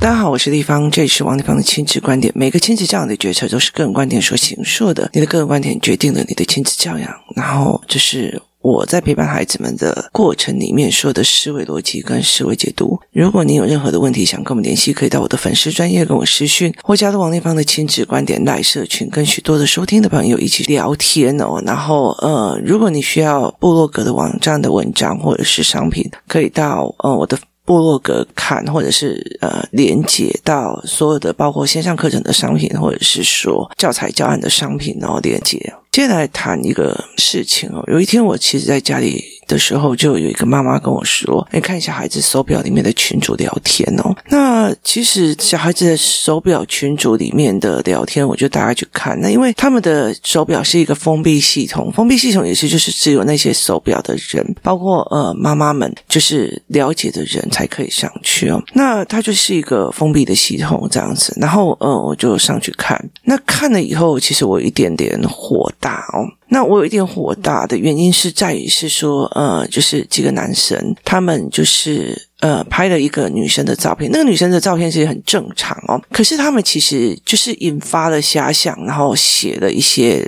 大家好，我是丽芳，这里是王丽芳的亲子观点。每个亲子教养的决策都是个人观点所形塑的，你的个人观点决定了你的亲子教养。然后，这是我在陪伴孩子们的过程里面说的思维逻辑跟思维解读。如果你有任何的问题想跟我们联系，可以到我的粉丝专业跟我私讯，或加入王丽芳的亲子观点赖社群，跟许多的收听的朋友一起聊天哦。然后，呃，如果你需要部落格的网站的文章或者是商品，可以到呃我的。部落格看，或者是呃连接到所有的包括线上课程的商品，或者是说教材教案的商品，然后连接。接下来谈一个事情哦，有一天我其实在家里。的时候，就有一个妈妈跟我说：“你看一下孩子手表里面的群组聊天哦。”那其实小孩子的手表群组里面的聊天，我就大概去看。那因为他们的手表是一个封闭系统，封闭系统也是就是只有那些手表的人，包括呃妈妈们，就是了解的人才可以上去哦。那它就是一个封闭的系统这样子。然后呃，我就上去看。那看了以后，其实我一点点火大哦。那我有一点火大的原因是在于是说，呃，就是几个男生，他们就是呃拍了一个女生的照片，那个女生的照片其实很正常哦，可是他们其实就是引发了遐想，然后写了一些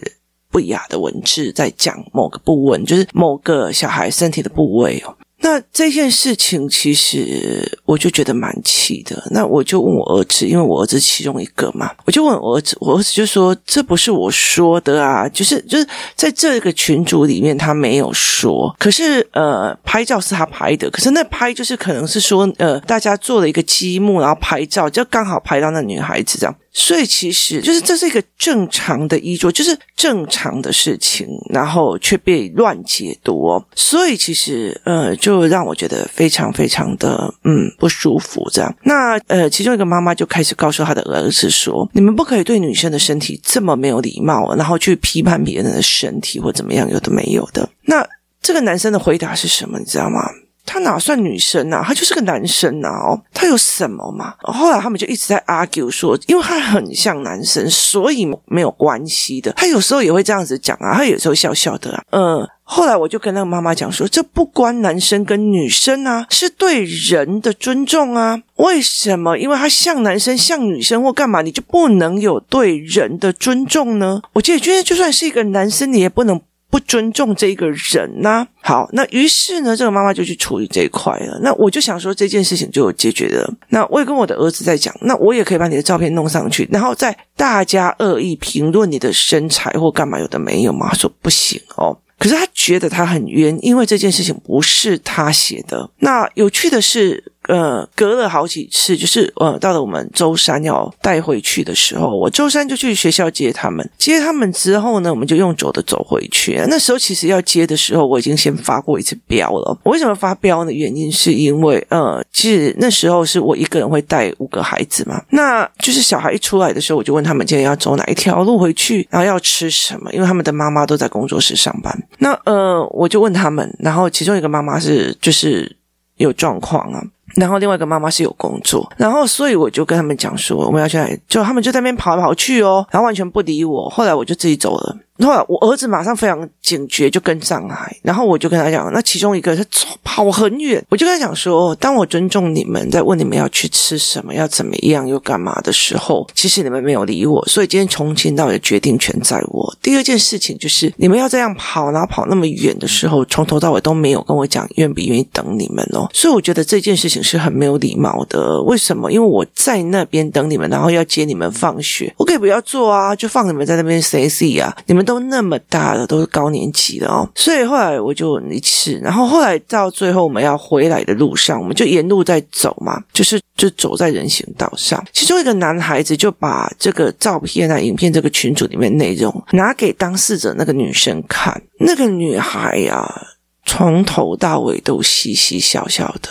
不雅的文字，在讲某个部位，就是某个小孩身体的部位哦。那这件事情其实我就觉得蛮气的。那我就问我儿子，因为我儿子其中一个嘛，我就问我儿子，我儿子就说：“这不是我说的啊，就是就是在这个群组里面他没有说，可是呃拍照是他拍的，可是那拍就是可能是说呃大家做了一个积木，然后拍照就刚好拍到那女孩子这样。”所以其实就是这是一个正常的衣着，就是正常的事情，然后却被乱解读。所以其实呃，就让我觉得非常非常的嗯不舒服。这样，那呃，其中一个妈妈就开始告诉她的儿子说：“你们不可以对女生的身体这么没有礼貌，然后去批判别人的身体或怎么样，有的没有的。”那这个男生的回答是什么？你知道吗？他哪算女生啊？他就是个男生啊！哦，他有什么嘛？后来他们就一直在 argue 说，因为他很像男生，所以没有关系的。他有时候也会这样子讲啊，他有时候笑笑的啊。嗯，后来我就跟那个妈妈讲说，这不关男生跟女生啊，是对人的尊重啊。为什么？因为他像男生、像女生或干嘛，你就不能有对人的尊重呢？我觉得，觉得就算是一个男生，你也不能。不尊重这个人呐、好，那于是呢，这个妈妈就去处理这一块了。那我就想说，这件事情就有解决了。那我也跟我的儿子在讲，那我也可以把你的照片弄上去，然后在大家恶意评论你的身材或干嘛，有的没有嘛？他说不行哦。可是他觉得他很冤，因为这件事情不是他写的。那有趣的是。呃，隔了好几次，就是呃，到了我们周三要带回去的时候，我周三就去学校接他们。接他们之后呢，我们就用走的走回去。那时候其实要接的时候，我已经先发过一次飙了。我为什么发飙呢？原因是因为呃，其实那时候是我一个人会带五个孩子嘛。那就是小孩一出来的时候，我就问他们今天要走哪一条路回去，然后要吃什么，因为他们的妈妈都在工作室上班。那呃，我就问他们，然后其中一个妈妈是就是有状况啊。然后另外一个妈妈是有工作，然后所以我就跟他们讲说，我们要去哪里，就他们就在那边跑来跑去哦，然后完全不理我。后来我就自己走了。后我儿子马上非常警觉，就跟上来，然后我就跟他讲，那其中一个他跑很远，我就跟他讲说，当我尊重你们，在问你们要去吃什么，要怎么样，又干嘛的时候，其实你们没有理我，所以今天从头到尾决定权在我。第二件事情就是你们要这样跑，然后跑那么远的时候，从头到尾都没有跟我讲愿不愿意等你们哦，所以我觉得这件事情是很没有礼貌的。为什么？因为我在那边等你们，然后要接你们放学，我可以不要做啊，就放你们在那边 say see 啊，你们。都那么大了，都是高年级的哦，所以后来我就一次，然后后来到最后我们要回来的路上，我们就沿路在走嘛，就是就走在人行道上。其中一个男孩子就把这个照片啊、影片这个群组里面内容拿给当事者那个女生看，那个女孩呀，从头到尾都嘻嘻笑笑的。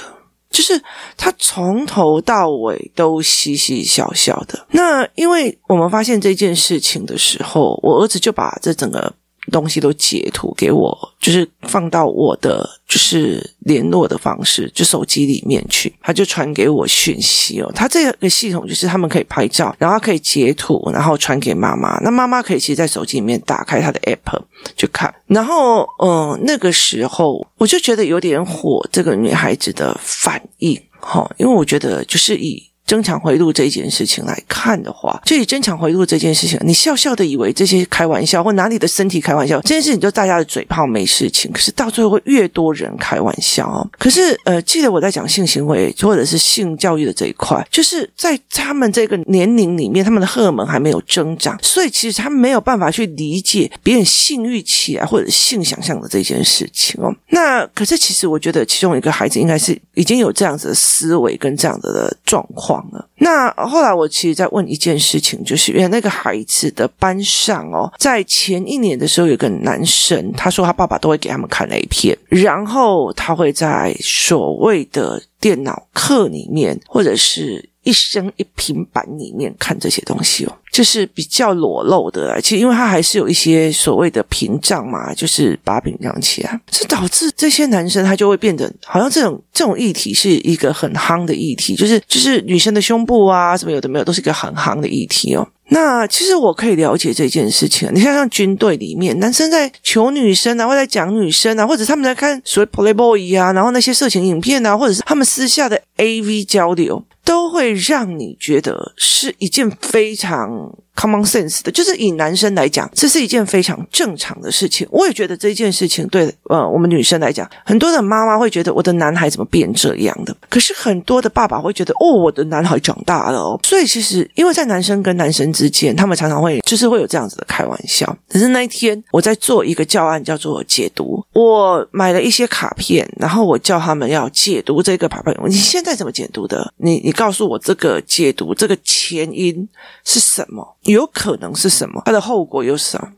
就是他从头到尾都嘻嘻笑笑的。那因为我们发现这件事情的时候，我儿子就把这整个东西都截图给我，就是放到我的就是联络的方式，就手机里面去，他就传给我讯息哦。他这个系统就是他们可以拍照，然后可以截图，然后传给妈妈。那妈妈可以其实在手机里面打开他的 app 去看。然后，嗯，那个时候我就觉得有点火，这个女孩子的反应。好，因为我觉得就是以。增强回路这一件事情来看的话，就以增强回路这件事情，你笑笑的以为这些开玩笑，或拿你的身体开玩笑，这件事情就大家的嘴炮没事情。可是到最后会越多人开玩笑哦。可是呃，记得我在讲性行为或者是性教育的这一块，就是在他们这个年龄里面，他们的荷尔蒙还没有增长，所以其实他们没有办法去理解别人性欲起来或者性想象的这件事情哦。那可是其实我觉得其中一个孩子应该是已经有这样子的思维跟这样子的状况。那后来我其实在问一件事情，就是原来那个孩子的班上哦，在前一年的时候，有个男生，他说他爸爸都会给他们看 A 片，然后他会在所谓的电脑课里面，或者是。一生一平板里面看这些东西哦，就是比较裸露的。其实，因为它还是有一些所谓的屏障嘛，就是把屏障起来，这导致这些男生他就会变得好像这种这种议题是一个很夯的议题，就是就是女生的胸部啊什么有的没有，都是一个很夯的议题哦。那其实我可以了解这件事情。你看，像军队里面，男生在求女生啊，或在讲女生啊，或者他们在看所谓 Playboy 啊，然后那些色情影片啊，或者是他们私下的 AV 交流。都会让你觉得是一件非常 common sense 的，就是以男生来讲，这是一件非常正常的事情。我也觉得这件事情对呃我们女生来讲，很多的妈妈会觉得我的男孩怎么变这样的？可是很多的爸爸会觉得哦，我的男孩长大了哦。所以其实因为在男生跟男生之间，他们常常会就是会有这样子的开玩笑。可是那一天我在做一个教案，叫做解读。我买了一些卡片，然后我叫他们要解读这个卡片。你现在怎么解读的？你你。告诉我这个解读这个前因是什么？有可能是什么？它的后果有什么？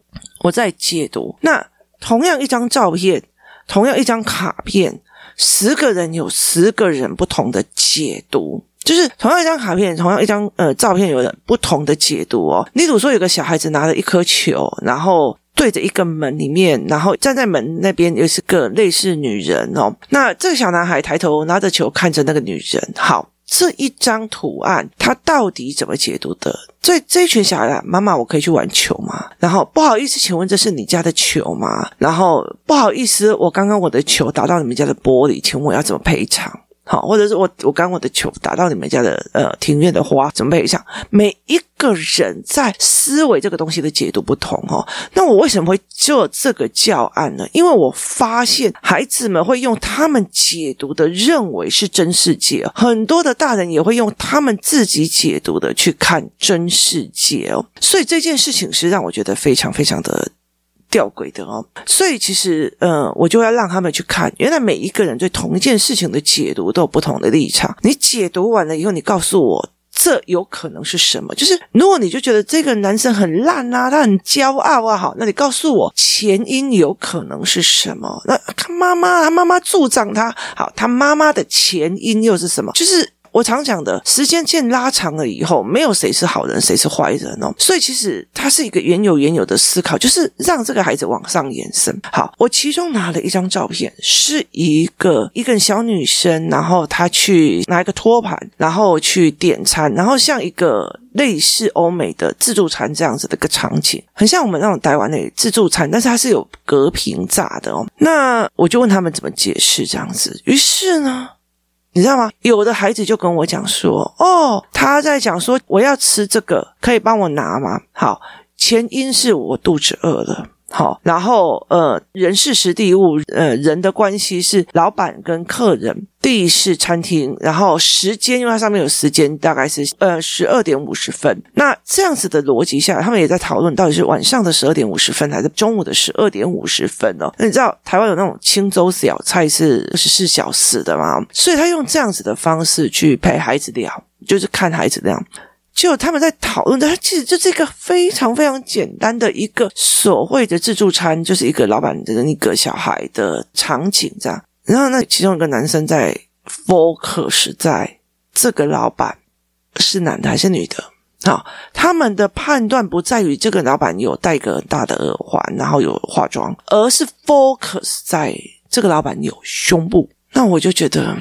我在解读。那同样一张照片，同样一张卡片，十个人有十个人不同的解读。就是同样一张卡片，同样一张呃照片，有不同的解读哦。例如说，有个小孩子拿了一颗球，然后对着一个门里面，然后站在门那边，又是个类似女人哦。那这个小男孩抬头拿着球看着那个女人，好。这一张图案，他到底怎么解读的？所以这群小孩啊，妈妈，我可以去玩球吗？然后不好意思，请问这是你家的球吗？然后不好意思，我刚刚我的球打到你们家的玻璃，请问我要怎么赔偿？好，或者是我我刚我的球打到你们家的呃庭院的花，准备一下？每一个人在思维这个东西的解读不同哦。那我为什么会做这个教案呢？因为我发现孩子们会用他们解读的认为是真世界，很多的大人也会用他们自己解读的去看真世界哦。所以这件事情是让我觉得非常非常的。吊诡的哦，所以其实，呃，我就要让他们去看，原来每一个人对同一件事情的解读都有不同的立场。你解读完了以后，你告诉我这有可能是什么？就是如果你就觉得这个男生很烂啊，他很骄傲啊，好，那你告诉我前因有可能是什么？那他妈妈，他妈妈助长他，好，他妈妈的前因又是什么？就是。我常讲的，时间线拉长了以后，没有谁是好人，谁是坏人哦。所以其实它是一个原有原有的思考，就是让这个孩子往上延伸。好，我其中拿了一张照片，是一个一个小女生，然后她去拿一个托盘，然后去点餐，然后像一个类似欧美的自助餐这样子的一个场景，很像我们那种台湾的自助餐，但是它是有隔屏炸的哦。那我就问他们怎么解释这样子，于是呢。你知道吗？有的孩子就跟我讲说：“哦，他在讲说我要吃这个，可以帮我拿吗？”好，前因是我肚子饿了。好，然后呃，人事时地物，呃，人的关系是老板跟客人，地式餐厅，然后时间，因为它上面有时间，大概是呃十二点五十分。那这样子的逻辑下，他们也在讨论到底是晚上的十二点五十分，还是中午的十二点五十分哦。那你知道台湾有那种清粥小菜是二十四小时的吗？所以他用这样子的方式去陪孩子聊，就是看孩子这样。就他们在讨论的，他其实就是一个非常非常简单的一个所谓的自助餐，就是一个老板的一个小孩的场景这样。然后那其中一个男生在 focus 在这个老板是男的还是女的？好，他们的判断不在于这个老板有戴个大的耳环，然后有化妆，而是 focus 在这个老板有胸部。那我就觉得，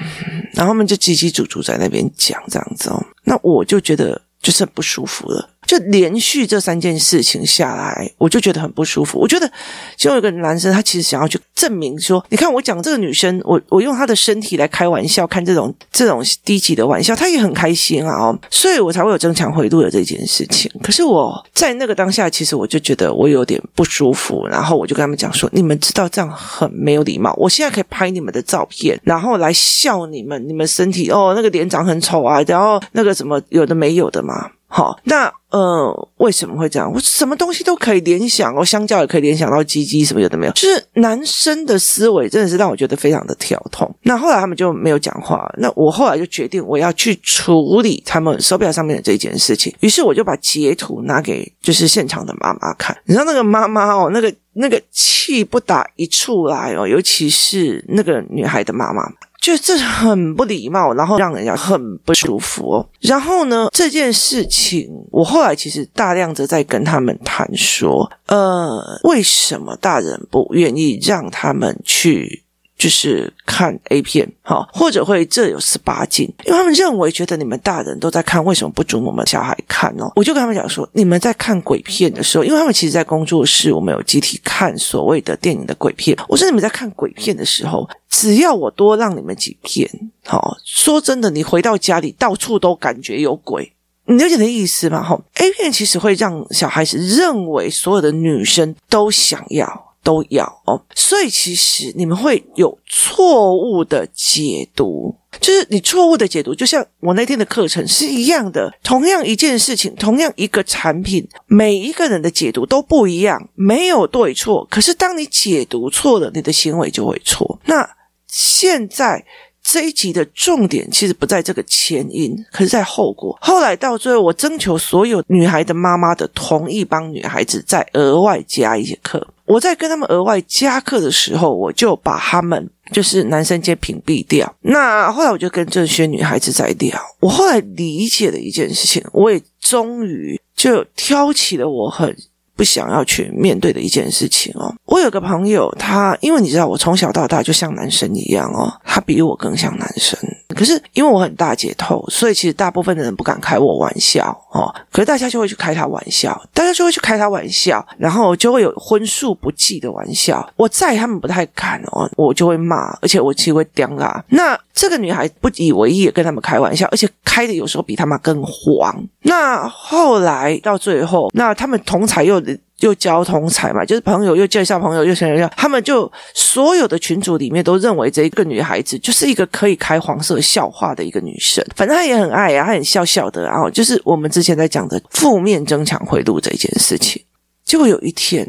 然后他们就叽叽喳喳在那边讲这样子哦。那我就觉得。就是很不舒服了，就连续这三件事情下来，我就觉得很不舒服。我觉得，就有一个男生，他其实想要去证明说，你看我讲这个女生，我我用她的身体来开玩笑，看这种这种低级的玩笑，他也很开心啊哦，所以我才会有增强回路的这件事情。可是我在那个当下，其实我就觉得我有点不舒服，然后我就跟他们讲说，你们知道这样很没有礼貌。我现在可以拍你们的照片，然后来笑你们，你们身体哦，那个脸长很丑啊，然后那个什么有的没有的嘛。好，那呃，为什么会这样？我什么东西都可以联想哦，香蕉也可以联想到鸡鸡什么有的没有，就是男生的思维真的是让我觉得非常的跳痛。那后来他们就没有讲话，那我后来就决定我要去处理他们手表上面的这件事情。于是我就把截图拿给就是现场的妈妈看，你知道那个妈妈哦，那个那个气不打一处来哦，尤其是那个女孩的妈妈。就这很不礼貌，然后让人家很不舒服哦。然后呢，这件事情我后来其实大量的在跟他们谈说，呃，为什么大人不愿意让他们去？就是看 A 片，哈，或者会这有十八禁，因为他们认为觉得你们大人都在看，为什么不准我们小孩看呢？我就跟他们讲说，你们在看鬼片的时候，因为他们其实，在工作室，我们有集体看所谓的电影的鬼片。我说你们在看鬼片的时候，只要我多让你们几片，好，说真的，你回到家里到处都感觉有鬼，你了解的意思吗？哈，A 片其实会让小孩子认为所有的女生都想要。都有哦，所以其实你们会有错误的解读，就是你错误的解读，就像我那天的课程是一样的。同样一件事情，同样一个产品，每一个人的解读都不一样，没有对错。可是当你解读错了，你的行为就会错。那现在这一集的重点其实不在这个前因，可是在后果。后来到最后，我征求所有女孩的妈妈的同意，帮女孩子再额外加一节课。我在跟他们额外加课的时候，我就把他们就是男生间屏蔽掉。那后来我就跟这些女孩子在聊。我后来理解了一件事情，我也终于就挑起了我很不想要去面对的一件事情哦。我有个朋友，他因为你知道，我从小到大就像男生一样哦，他比我更像男生。可是因为我很大姐头，所以其实大部分的人不敢开我玩笑哦。可是大家就会去开他玩笑，大家就会去开他玩笑，然后就会有荤素不忌的玩笑。我在他们不太敢哦，我就会骂，而且我其实会刁啊。那这个女孩不以为意，也跟他们开玩笑，而且开的有时候比他们更黄。那后来到最后，那他们同才又。又交通财嘛，就是朋友又介绍朋友，又想要他们就所有的群组里面都认为这一个女孩子就是一个可以开黄色笑话的一个女生，反正她也很爱啊，她很笑笑的，然后就是我们之前在讲的负面增强回路这件事情。结果有一天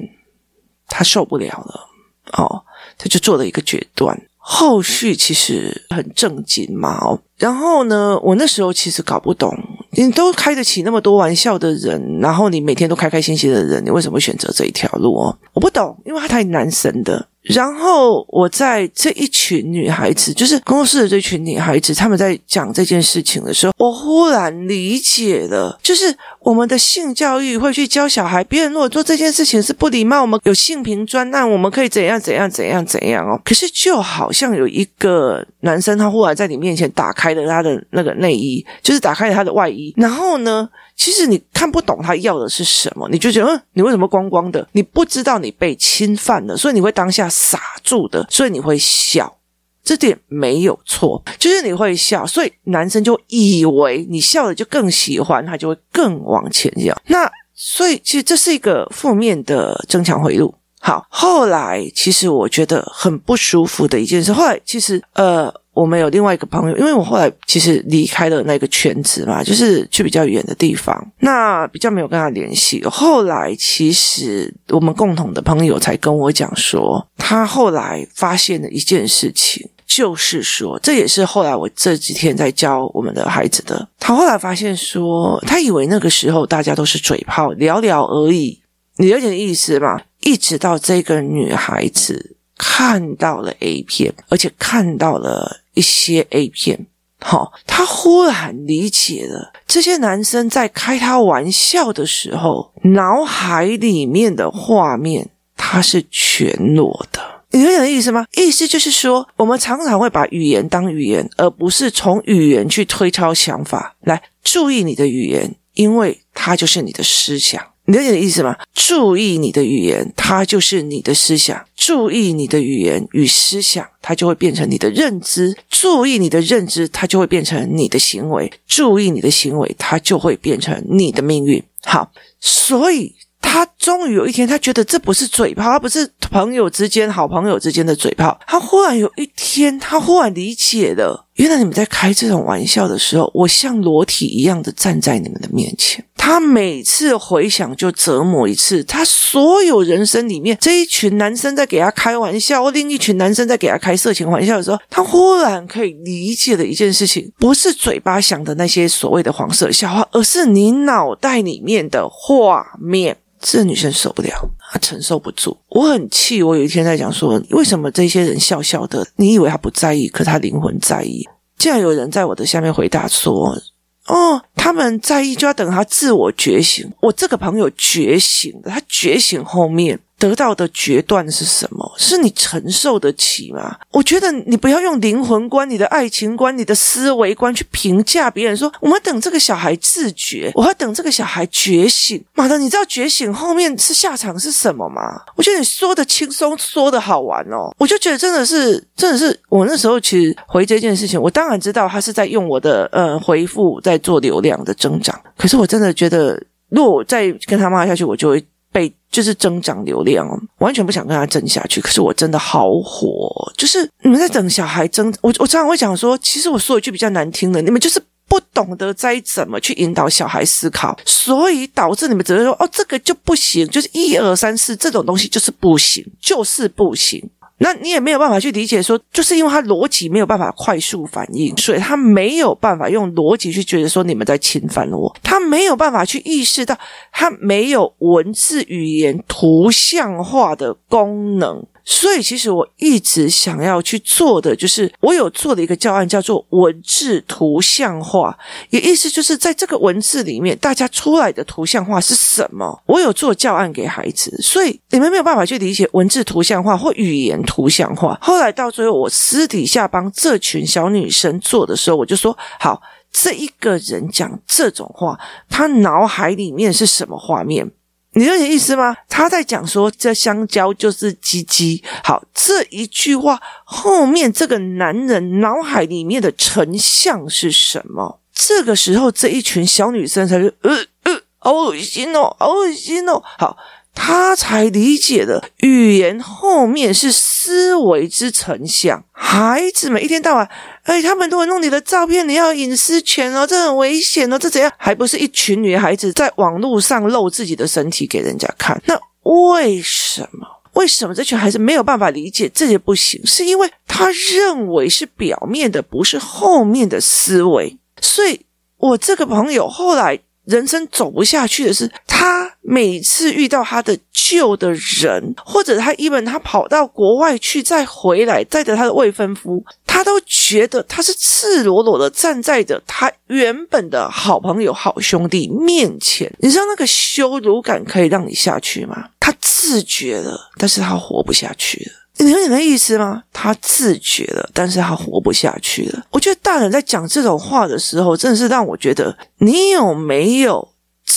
她受不了了，哦，她就做了一个决断。后续其实很正经嘛，然后呢，我那时候其实搞不懂。你都开得起那么多玩笑的人，然后你每天都开开心心的人，你为什么会选择这一条路哦？我不懂，因为他太男神的。然后我在这一群女孩子，就是工作室的这群女孩子，他们在讲这件事情的时候，我忽然理解了，就是我们的性教育会去教小孩，别人如果做这件事情是不礼貌，我们有性平专案，我们可以怎样怎样怎样怎样哦。可是就好像有一个男生，他忽然在你面前打开了他的那个内衣，就是打开了他的外衣，然后呢，其实你看不懂他要的是什么，你就觉得，嗯，你为什么光光的？你不知道你被侵犯了，所以你会当下傻住的，所以你会笑，这点没有错，就是你会笑，所以男生就以为你笑了就更喜欢，他就会更往前要。那所以其实这是一个负面的增强回路。好，后来其实我觉得很不舒服的一件事，后来其实呃。我们有另外一个朋友，因为我后来其实离开了那个圈子嘛，就是去比较远的地方，那比较没有跟他联系。后来其实我们共同的朋友才跟我讲说，他后来发现了一件事情，就是说，这也是后来我这几天在教我们的孩子的。他后来发现说，他以为那个时候大家都是嘴炮聊聊而已，你有点意思吧？一直到这个女孩子看到了 A 片，而且看到了。一些 A 片，好，他忽然理解了这些男生在开他玩笑的时候，脑海里面的画面他是全裸的。你有点意思吗？意思就是说，我们常常会把语言当语言，而不是从语言去推敲想法。来，注意你的语言，因为它就是你的思想。你了解的意思吗？注意你的语言，它就是你的思想；注意你的语言与思想，它就会变成你的认知；注意你的认知，它就会变成你的行为；注意你的行为，它就会变成你的命运。好，所以。他终于有一天，他觉得这不是嘴炮，他不是朋友之间、好朋友之间的嘴炮。他忽然有一天，他忽然理解了，原来你们在开这种玩笑的时候，我像裸体一样的站在你们的面前。他每次回想就折磨一次。他所有人生里面这一群男生在给他开玩笑，另一群男生在给他开色情玩笑的时候，他忽然可以理解了一件事情：不是嘴巴想的那些所谓的黄色笑话，而是你脑袋里面的画面。这女生受不了，她承受不住。我很气，我有一天在讲说，为什么这些人笑笑的？你以为他不在意，可他灵魂在意。竟然有人在我的下面回答说：“哦，他们在意就要等他自我觉醒。”我这个朋友觉醒了，他觉醒后面。得到的决断是什么？是你承受得起吗？我觉得你不要用灵魂观、你的爱情观、你的思维观去评价别人说。我们等这个小孩自觉，我要等这个小孩觉醒。妈的，你知道觉醒后面是下场是什么吗？我觉得你说的轻松，说的好玩哦。我就觉得真的是，真的是我那时候其实回这件事情，我当然知道他是在用我的呃回复在做流量的增长。可是我真的觉得，如果我再跟他骂下去，我就会。被就是增长流量，完全不想跟他争下去。可是我真的好火，就是你们在等小孩争。我我常常会讲说，其实我说一句比较难听的，你们就是不懂得该怎么去引导小孩思考，所以导致你们只会说哦，这个就不行，就是一二三四这种东西就是不行，就是不行。那你也没有办法去理解说，就是因为他逻辑没有办法快速反应，所以他没有办法用逻辑去觉得说你们在侵犯了我，他没有办法去意识到他没有文字语言图像化的功能。所以，其实我一直想要去做的，就是我有做的一个教案，叫做文字图像化。也意思就是，在这个文字里面，大家出来的图像化是什么？我有做教案给孩子，所以你们没有办法去理解文字图像化或语言图像化。后来到最后，我私底下帮这群小女生做的时候，我就说：好，这一个人讲这种话，他脑海里面是什么画面？你有点意思吗？他在讲说，这香蕉就是鸡鸡。好，这一句话后面这个男人脑海里面的成像是什么？这个时候，这一群小女生才是呃呃，好恶心哦，好恶心哦。好。他才理解了语言后面是思维之成像。孩子们一天到晚，哎，他们都会弄你的照片，你要隐私权哦，这很危险哦，这怎样？还不是一群女孩子在网络上露自己的身体给人家看？那为什么？为什么这群孩子没有办法理解这些不行？是因为他认为是表面的，不是后面的思维。所以，我这个朋友后来。人生走不下去的是，他每次遇到他的旧的人，或者他 even 他跑到国外去再回来，带着他的未婚夫，他都觉得他是赤裸裸的站在着他原本的好朋友、好兄弟面前。你知道那个羞辱感可以让你下去吗？他自觉了，但是他活不下去了。你有点的意思吗？他自觉了，但是他活不下去了。我觉得大人在讲这种话的时候，真的是让我觉得，你有没有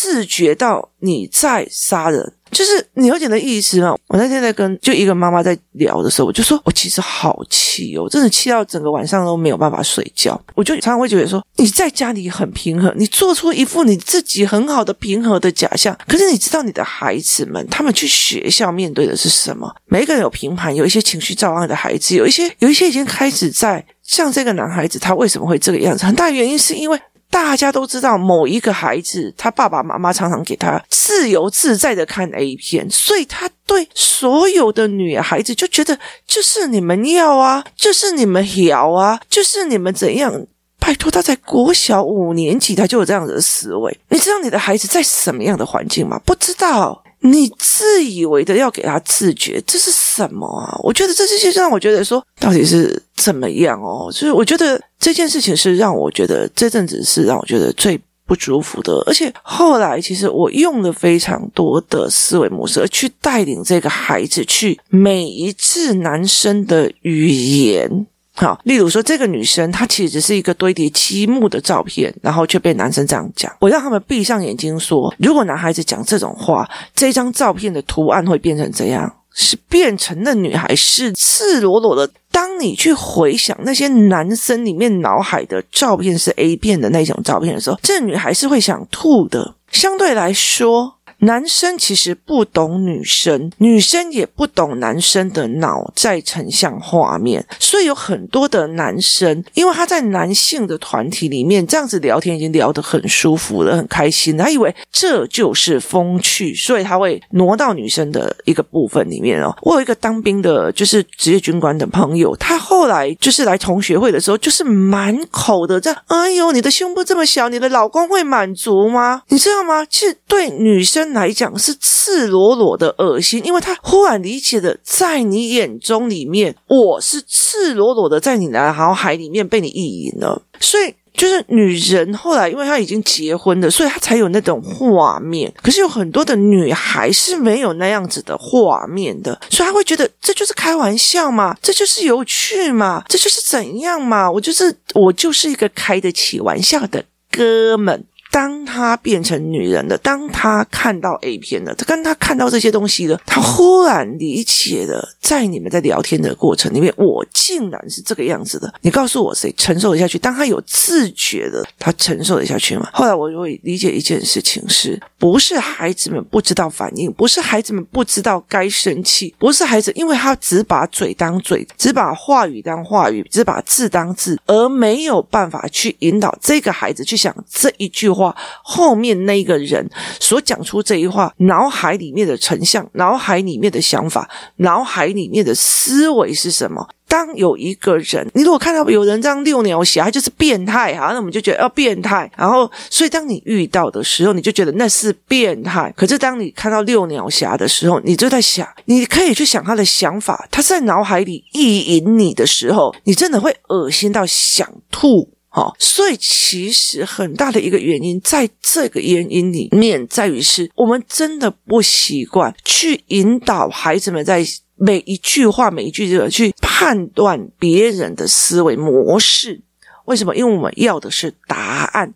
自觉到你在杀人？就是你有点的意思吗？我那天在跟就一个妈妈在聊的时候，我就说我其实好气哦，真的气到整个晚上都没有办法睡觉。我就常常会觉得说，你在家里很平和，你做出一副你自己很好的平和的假象，可是你知道你的孩子们他们去学校面对的是什么？每一个人有平盘，有一些情绪障碍的孩子，有一些有一些已经开始在像这个男孩子，他为什么会这个样子？很大原因是因为。大家都知道，某一个孩子，他爸爸妈妈常常给他自由自在的看 A 片，所以他对所有的女孩子就觉得，就是你们要啊，就是你们要啊，就是你们怎样？拜托，他在国小五年级，他就有这样子的思维。你知道你的孩子在什么样的环境吗？不知道。你自以为的要给他自觉，这是什么啊？我觉得这些让我觉得说，到底是怎么样哦？所以我觉得这件事情是让我觉得这阵子是让我觉得最不舒服的。而且后来其实我用了非常多的思维模式去带领这个孩子去每一次男生的语言好，例如说这个女生她其实是一个堆叠积木的照片，然后却被男生这样讲。我让他们闭上眼睛说，如果男孩子讲这种话，这张照片的图案会变成怎样？是变成那女孩是赤裸裸的。当你去回想那些男生里面脑海的照片是 A 片的那种照片的时候，这女孩是会想吐的。相对来说。男生其实不懂女生，女生也不懂男生的脑在成像画面，所以有很多的男生，因为他在男性的团体里面这样子聊天已经聊得很舒服了，很开心，他以为这就是风趣，所以他会挪到女生的一个部分里面哦。我有一个当兵的，就是职业军官的朋友，他后来就是来同学会的时候，就是满口的这样，哎呦，你的胸部这么小，你的老公会满足吗？你知道吗？其实对女生。来讲是赤裸裸的恶心，因为他忽然理解了，在你眼中里面，我是赤裸裸的在你的脑海里面被你意淫了，所以就是女人后来，因为她已经结婚了，所以她才有那种画面。可是有很多的女孩是没有那样子的画面的，所以她会觉得这就是开玩笑嘛，这就是有趣嘛，这就是怎样嘛，我就是我就是一个开得起玩笑的哥们。当他变成女人了，当他看到 A 片了，他跟他看到这些东西了，他忽然理解了，在你们在聊天的过程里面，我竟然是这个样子的。你告诉我，谁承受得下去？当他有自觉的，他承受得下去吗？后来我就会理解一件事情是：是不是孩子们不知道反应？不是孩子们不知道该生气？不是孩子，因为他只把嘴当嘴，只把话语当话语，只把字当字，而没有办法去引导这个孩子去想这一句话。后面那个人所讲出这一话，脑海里面的成像，脑海里面的想法，脑海里面的思维是什么？当有一个人，你如果看到有人这样遛鸟侠，他就是变态哈，那我们就觉得要变态。然后，所以当你遇到的时候，你就觉得那是变态。可是当你看到遛鸟侠的时候，你就在想，你可以去想他的想法，他在脑海里意淫你的时候，你真的会恶心到想吐。好，所以其实很大的一个原因，在这个原因里面，在于是我们真的不习惯去引导孩子们在每一句话、每一句这个去判断别人的思维模式。为什么？因为我们要的是答案。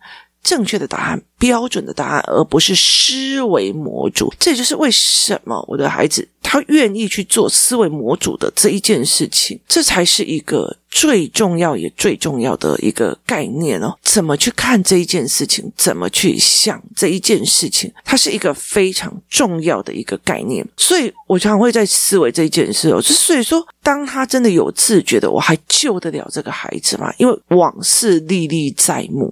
正确的答案，标准的答案，而不是思维模组。这就是为什么我的孩子他愿意去做思维模组的这一件事情，这才是一个最重要也最重要的一个概念哦。怎么去看这一件事情？怎么去想这一件事情？它是一个非常重要的一个概念。所以我常会在思维这一件事哦。就所以说，当他真的有自觉的，我还救得了这个孩子吗？因为往事历历在目，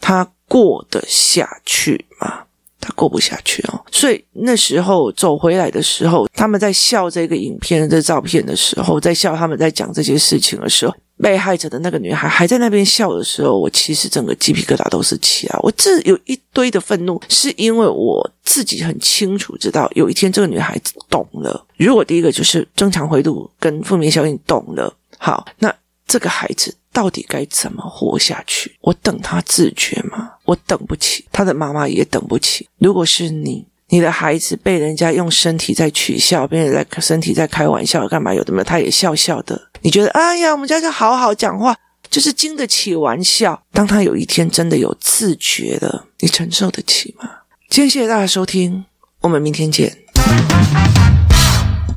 他。过得下去吗？他过不下去哦。所以那时候走回来的时候，他们在笑这个影片的照片的时候，在笑他们在讲这些事情的时候，被害者的那个女孩还在那边笑的时候，我其实整个鸡皮疙瘩都是起啊！我这有一堆的愤怒，是因为我自己很清楚知道，有一天这个女孩子懂了。如果第一个就是正常回路跟负面效应懂了，好，那这个孩子。到底该怎么活下去？我等他自觉吗？我等不起，他的妈妈也等不起。如果是你，你的孩子被人家用身体在取笑，被人在身体在开玩笑，干嘛有的没有，他也笑笑的。你觉得，哎呀，我们家就好好讲话，就是经得起玩笑。当他有一天真的有自觉了，你承受得起吗？今天谢谢大家收听，我们明天见。